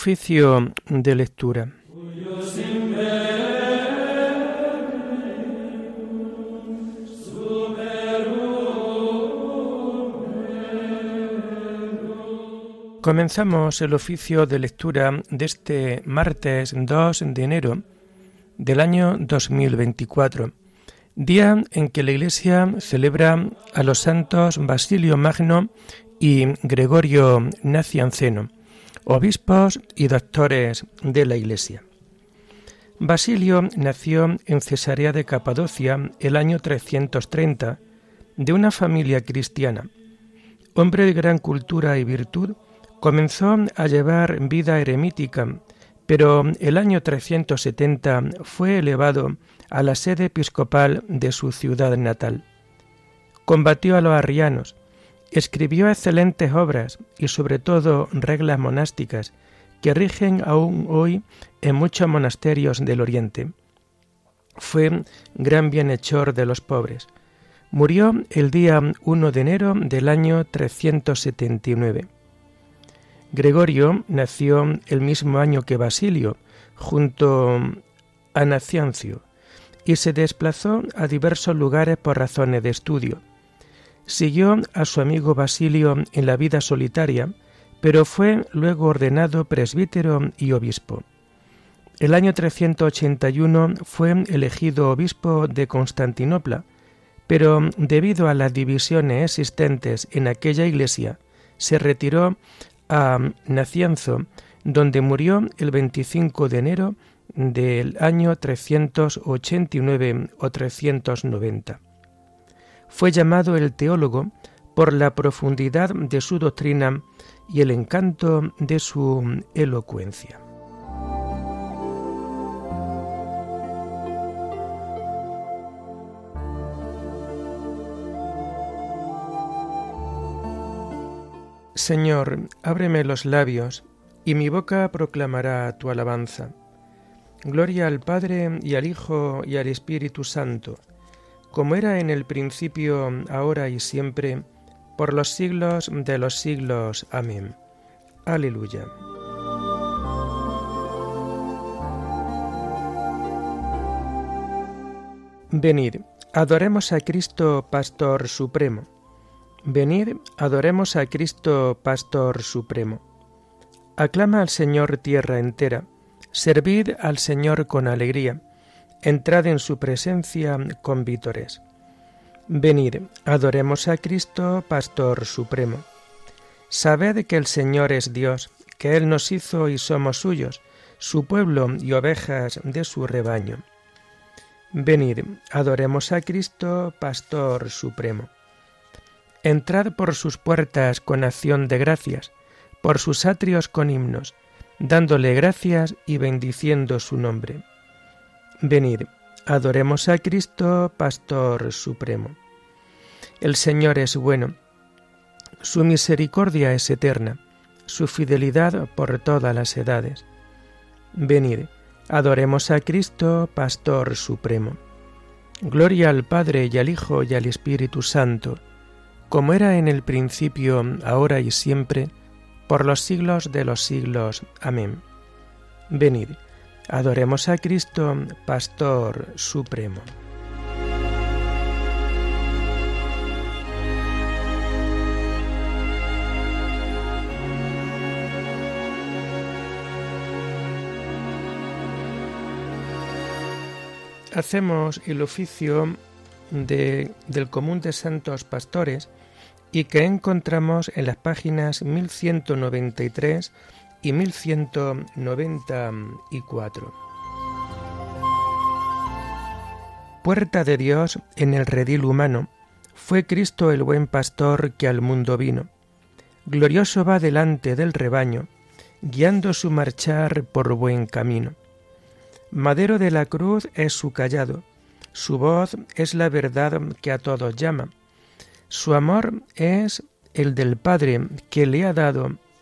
Oficio de lectura. Comenzamos el oficio de lectura de este martes 2 de enero del año 2024, día en que la Iglesia celebra a los santos Basilio Magno y Gregorio Nacianceno, obispos y doctores de la Iglesia. Basilio nació en Cesarea de Capadocia el año 330 de una familia cristiana. Hombre de gran cultura y virtud, comenzó a llevar vida eremítica, pero el año 370 fue elevado a la sede episcopal de su ciudad natal. Combatió a los arrianos, Escribió excelentes obras y sobre todo reglas monásticas que rigen aún hoy en muchos monasterios del Oriente. Fue gran bienhechor de los pobres. Murió el día 1 de enero del año 379. Gregorio nació el mismo año que Basilio, junto a Naciancio, y se desplazó a diversos lugares por razones de estudio. Siguió a su amigo Basilio en la vida solitaria, pero fue luego ordenado presbítero y obispo. El año 381 fue elegido obispo de Constantinopla, pero debido a las divisiones existentes en aquella iglesia, se retiró a Nacianzo, donde murió el 25 de enero del año 389 o 390. Fue llamado el teólogo por la profundidad de su doctrina y el encanto de su elocuencia. Señor, ábreme los labios, y mi boca proclamará tu alabanza. Gloria al Padre y al Hijo y al Espíritu Santo como era en el principio, ahora y siempre, por los siglos de los siglos. Amén. Aleluya. Venid, adoremos a Cristo, Pastor Supremo. Venid, adoremos a Cristo, Pastor Supremo. Aclama al Señor tierra entera, servid al Señor con alegría entrad en su presencia con vítores. Venid, adoremos a Cristo, Pastor Supremo. Sabed que el Señor es Dios, que Él nos hizo y somos suyos, su pueblo y ovejas de su rebaño. Venid, adoremos a Cristo, Pastor Supremo. Entrad por sus puertas con acción de gracias, por sus atrios con himnos, dándole gracias y bendiciendo su nombre Venid, adoremos a Cristo, Pastor Supremo. El Señor es bueno, su misericordia es eterna, su fidelidad por todas las edades. Venid, adoremos a Cristo, Pastor Supremo. Gloria al Padre y al Hijo y al Espíritu Santo, como era en el principio, ahora y siempre, por los siglos de los siglos. Amén. Venid, Adoremos a Cristo, Pastor Supremo. Hacemos el oficio de, del común de santos pastores y que encontramos en las páginas 1193 y 1194. Puerta de Dios en el redil humano, fue Cristo el buen pastor que al mundo vino. Glorioso va delante del rebaño, guiando su marchar por buen camino. Madero de la cruz es su callado, su voz es la verdad que a todos llama. Su amor es el del Padre que le ha dado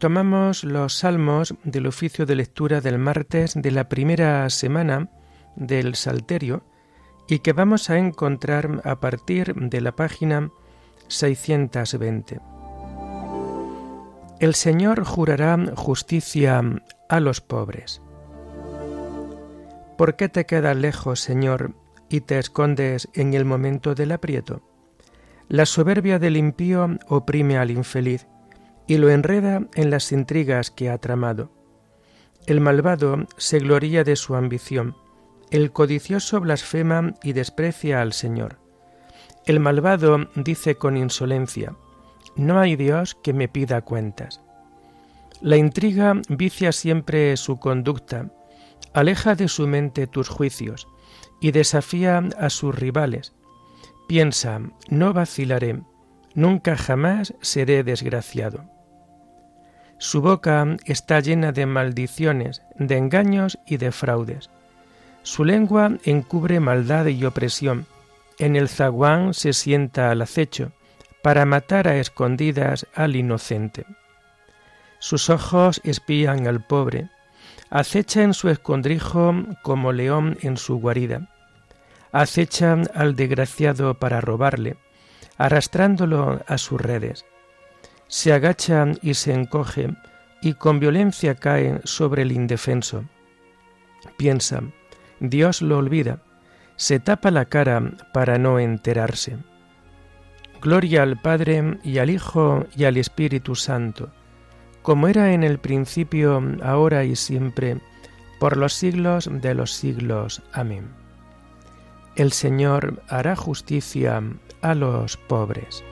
Tomamos los salmos del oficio de lectura del martes de la primera semana del Salterio y que vamos a encontrar a partir de la página 620. El Señor jurará justicia a los pobres. ¿Por qué te quedas lejos, Señor, y te escondes en el momento del aprieto? La soberbia del impío oprime al infeliz y lo enreda en las intrigas que ha tramado. El malvado se gloria de su ambición, el codicioso blasfema y desprecia al Señor. El malvado dice con insolencia, No hay Dios que me pida cuentas. La intriga vicia siempre su conducta, aleja de su mente tus juicios y desafía a sus rivales. Piensa, no vacilaré, nunca jamás seré desgraciado. Su boca está llena de maldiciones, de engaños y de fraudes. Su lengua encubre maldad y opresión. En el zaguán se sienta al acecho, para matar a escondidas al inocente. Sus ojos espían al pobre, acecha en su escondrijo como león en su guarida. Acecha al desgraciado para robarle, arrastrándolo a sus redes se agacha y se encoge y con violencia cae sobre el indefenso. Piensa, Dios lo olvida, se tapa la cara para no enterarse. Gloria al Padre y al Hijo y al Espíritu Santo, como era en el principio, ahora y siempre, por los siglos de los siglos. Amén. El Señor hará justicia a los pobres.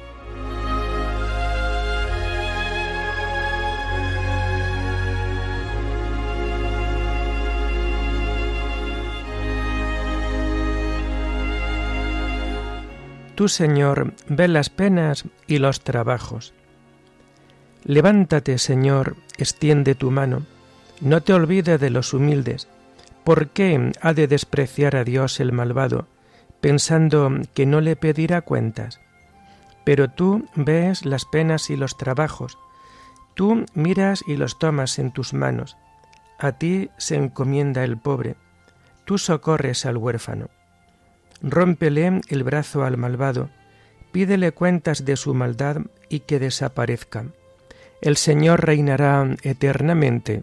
Tú, Señor, ve las penas y los trabajos. Levántate, Señor, extiende tu mano, no te olvides de los humildes. ¿Por qué ha de despreciar a Dios el malvado, pensando que no le pedirá cuentas? Pero tú ves las penas y los trabajos, tú miras y los tomas en tus manos. A ti se encomienda el pobre, tú socorres al huérfano. Rómpele el brazo al malvado, pídele cuentas de su maldad y que desaparezca. El Señor reinará eternamente,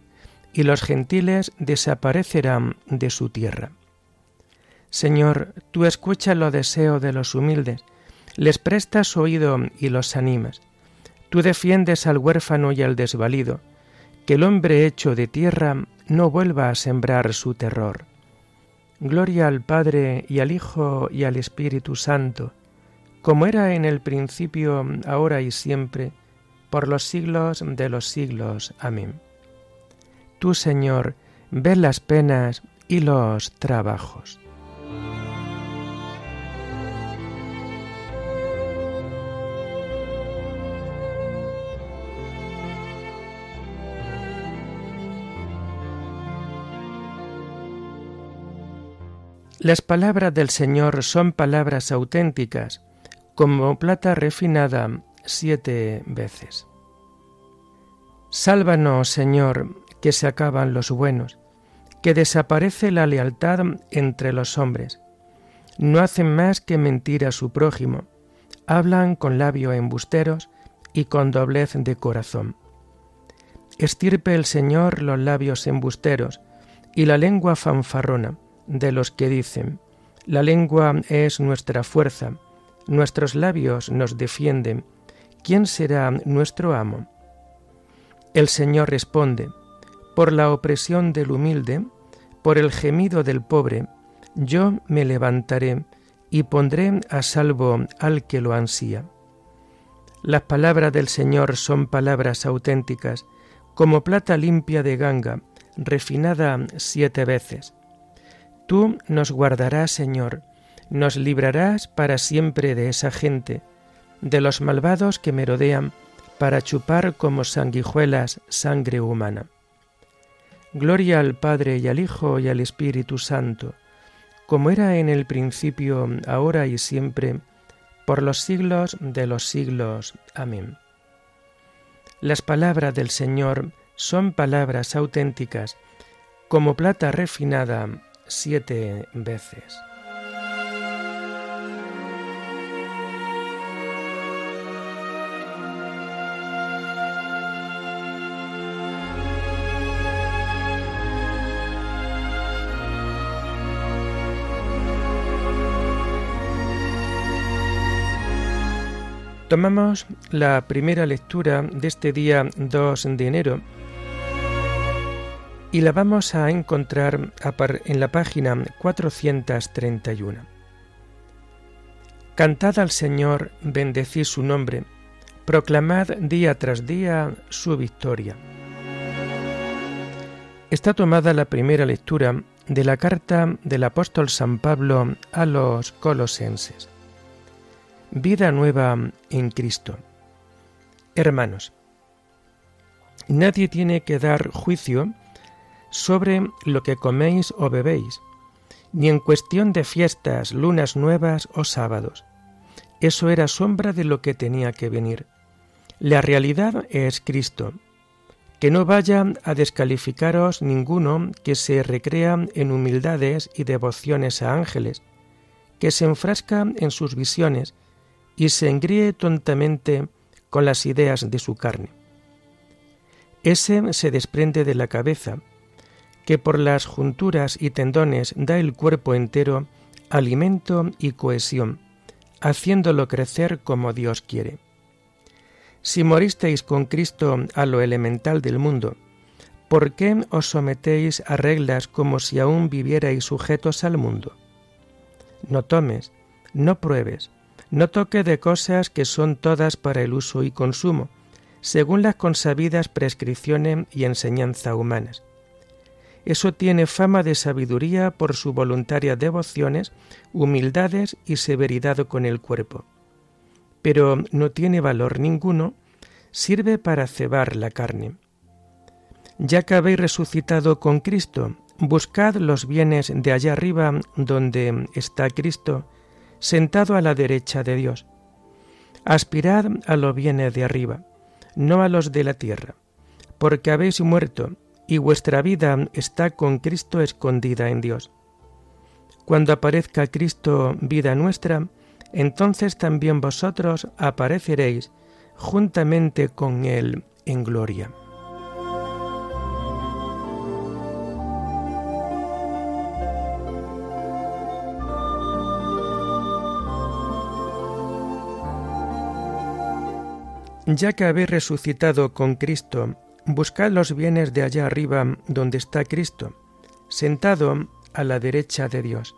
y los gentiles desaparecerán de su tierra. Señor, tú escuchas los deseos de los humildes, les prestas oído y los animas. Tú defiendes al huérfano y al desvalido, que el hombre hecho de tierra no vuelva a sembrar su terror. Gloria al Padre y al Hijo y al Espíritu Santo, como era en el principio, ahora y siempre, por los siglos de los siglos. Amén. Tú, Señor, ves las penas y los trabajos. Las palabras del Señor son palabras auténticas, como plata refinada siete veces. Sálvanos, Señor, que se acaban los buenos, que desaparece la lealtad entre los hombres. No hacen más que mentir a su prójimo, hablan con labios embusteros y con doblez de corazón. Estirpe el Señor los labios embusteros y la lengua fanfarrona de los que dicen, la lengua es nuestra fuerza, nuestros labios nos defienden, ¿quién será nuestro amo? El Señor responde, por la opresión del humilde, por el gemido del pobre, yo me levantaré y pondré a salvo al que lo ansía. Las palabras del Señor son palabras auténticas, como plata limpia de ganga, refinada siete veces Tú nos guardarás, Señor, nos librarás para siempre de esa gente, de los malvados que merodean para chupar como sanguijuelas sangre humana. Gloria al Padre y al Hijo y al Espíritu Santo, como era en el principio, ahora y siempre, por los siglos de los siglos. Amén. Las palabras del Señor son palabras auténticas, como plata refinada siete veces. Tomamos la primera lectura de este día 2 de enero y la vamos a encontrar en la página 431. Cantad al Señor, bendecid su nombre, proclamad día tras día su victoria. Está tomada la primera lectura de la carta del apóstol San Pablo a los colosenses. Vida nueva en Cristo. Hermanos, nadie tiene que dar juicio sobre lo que coméis o bebéis, ni en cuestión de fiestas, lunas nuevas o sábados. Eso era sombra de lo que tenía que venir. La realidad es Cristo. Que no vaya a descalificaros ninguno que se recrea en humildades y devociones a ángeles, que se enfrasca en sus visiones y se engríe tontamente con las ideas de su carne. Ese se desprende de la cabeza, que por las junturas y tendones da el cuerpo entero alimento y cohesión, haciéndolo crecer como Dios quiere. Si moristeis con Cristo a lo elemental del mundo, ¿por qué os sometéis a reglas como si aún vivierais sujetos al mundo? No tomes, no pruebes, no toque de cosas que son todas para el uso y consumo, según las consabidas prescripciones y enseñanza humanas. Eso tiene fama de sabiduría por su voluntarias devociones, humildades y severidad con el cuerpo. Pero no tiene valor ninguno, sirve para cebar la carne. Ya que habéis resucitado con Cristo, buscad los bienes de allá arriba donde está Cristo, sentado a la derecha de Dios. Aspirad a lo bienes de arriba, no a los de la tierra, porque habéis muerto y vuestra vida está con Cristo escondida en Dios. Cuando aparezca Cristo, vida nuestra, entonces también vosotros apareceréis juntamente con Él en gloria. Ya que habéis resucitado con Cristo, buscad los bienes de allá arriba donde está Cristo, sentado a la derecha de Dios.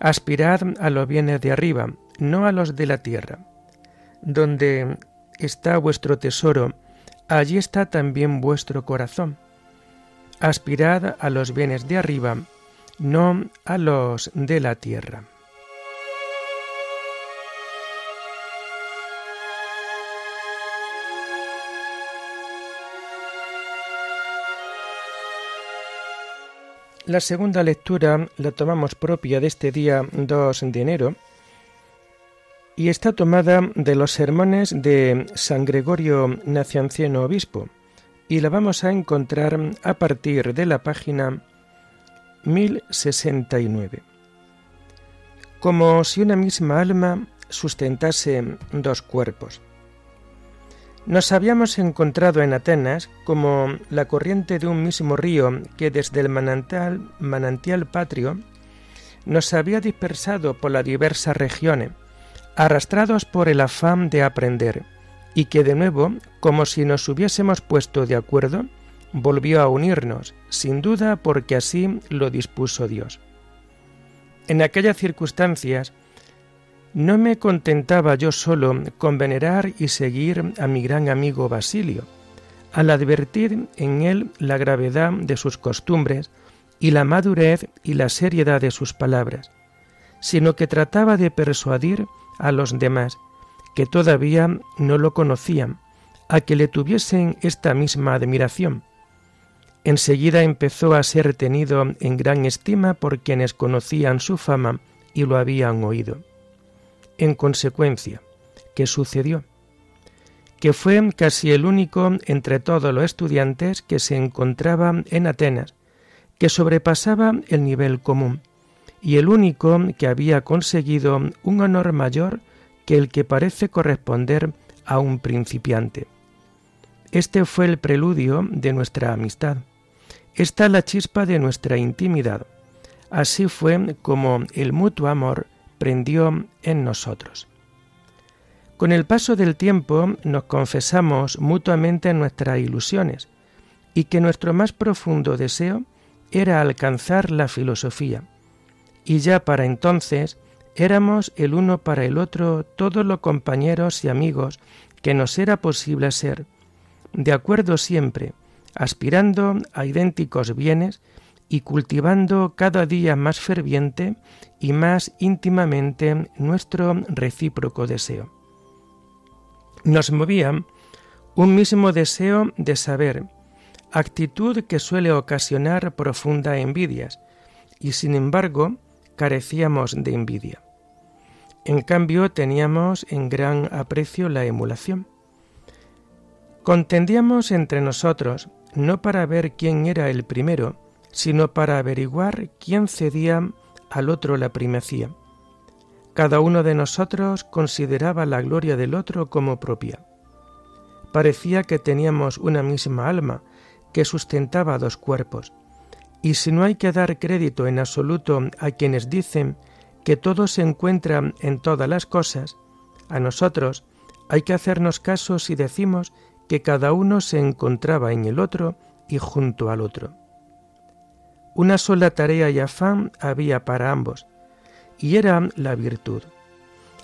Aspirad a los bienes de arriba, no a los de la tierra. Donde está vuestro tesoro, allí está también vuestro corazón. Aspirad a los bienes de arriba, no a los de la tierra. La segunda lectura la tomamos propia de este día 2 de enero y está tomada de los sermones de San Gregorio Nacianciano Obispo y la vamos a encontrar a partir de la página 1069. Como si una misma alma sustentase dos cuerpos. Nos habíamos encontrado en Atenas como la corriente de un mismo río que desde el manantial, patrio nos había dispersado por las diversas regiones, arrastrados por el afán de aprender, y que de nuevo, como si nos hubiésemos puesto de acuerdo, volvió a unirnos, sin duda porque así lo dispuso Dios. En aquellas circunstancias, no me contentaba yo solo con venerar y seguir a mi gran amigo Basilio, al advertir en él la gravedad de sus costumbres y la madurez y la seriedad de sus palabras, sino que trataba de persuadir a los demás, que todavía no lo conocían, a que le tuviesen esta misma admiración. Enseguida empezó a ser tenido en gran estima por quienes conocían su fama y lo habían oído. En consecuencia, ¿qué sucedió? Que fue casi el único entre todos los estudiantes que se encontraba en Atenas, que sobrepasaba el nivel común, y el único que había conseguido un honor mayor que el que parece corresponder a un principiante. Este fue el preludio de nuestra amistad. Esta la chispa de nuestra intimidad. Así fue como el mutuo amor prendió en nosotros. Con el paso del tiempo nos confesamos mutuamente nuestras ilusiones y que nuestro más profundo deseo era alcanzar la filosofía. Y ya para entonces éramos el uno para el otro todos los compañeros y amigos que nos era posible ser, de acuerdo siempre, aspirando a idénticos bienes y cultivando cada día más ferviente y más íntimamente nuestro recíproco deseo. Nos movía un mismo deseo de saber, actitud que suele ocasionar profunda envidias, y sin embargo carecíamos de envidia. En cambio teníamos en gran aprecio la emulación. Contendíamos entre nosotros no para ver quién era el primero, sino para averiguar quién cedía al otro la primacía. Cada uno de nosotros consideraba la gloria del otro como propia. Parecía que teníamos una misma alma que sustentaba dos cuerpos. Y si no hay que dar crédito en absoluto a quienes dicen que todo se encuentra en todas las cosas, a nosotros hay que hacernos caso si decimos que cada uno se encontraba en el otro y junto al otro. Una sola tarea y afán había para ambos, y era la virtud,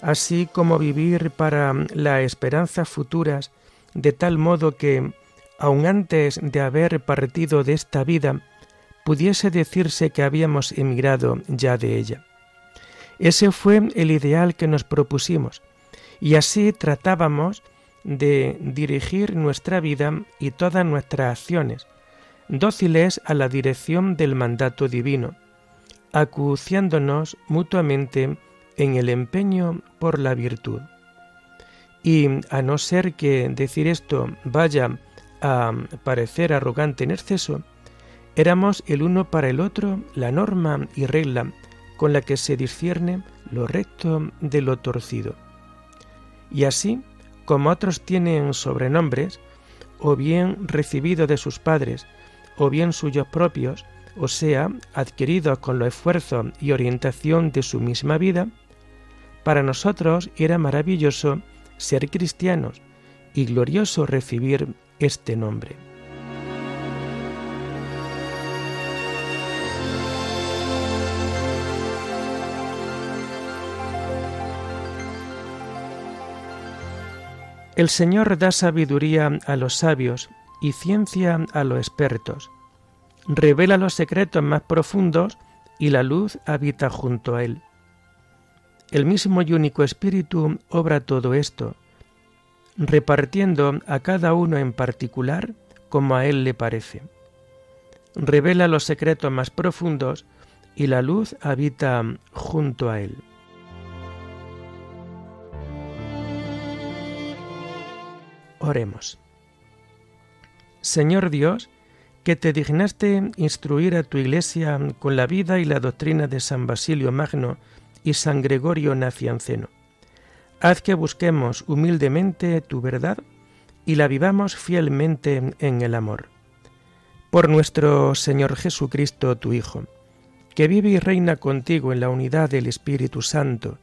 así como vivir para la esperanza futuras de tal modo que, aun antes de haber partido de esta vida, pudiese decirse que habíamos emigrado ya de ella. Ese fue el ideal que nos propusimos, y así tratábamos de dirigir nuestra vida y todas nuestras acciones, dóciles a la dirección del mandato divino, acuciándonos mutuamente en el empeño por la virtud. Y a no ser que decir esto vaya a parecer arrogante en exceso, éramos el uno para el otro la norma y regla con la que se discierne lo recto de lo torcido. Y así, como otros tienen sobrenombres, o bien recibidos de sus padres, o bien suyos propios, o sea, adquiridos con los esfuerzos y orientación de su misma vida, para nosotros era maravilloso ser cristianos y glorioso recibir este nombre. El Señor da sabiduría a los sabios y ciencia a los expertos. Revela los secretos más profundos y la luz habita junto a él. El mismo y único Espíritu obra todo esto, repartiendo a cada uno en particular como a él le parece. Revela los secretos más profundos y la luz habita junto a él. Oremos. Señor Dios, que te dignaste instruir a tu Iglesia con la vida y la doctrina de San Basilio Magno y San Gregorio Nacianceno. Haz que busquemos humildemente tu verdad y la vivamos fielmente en el amor. Por nuestro Señor Jesucristo, tu Hijo, que vive y reina contigo en la unidad del Espíritu Santo,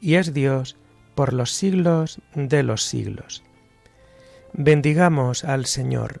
y es Dios por los siglos de los siglos. Bendigamos al Señor.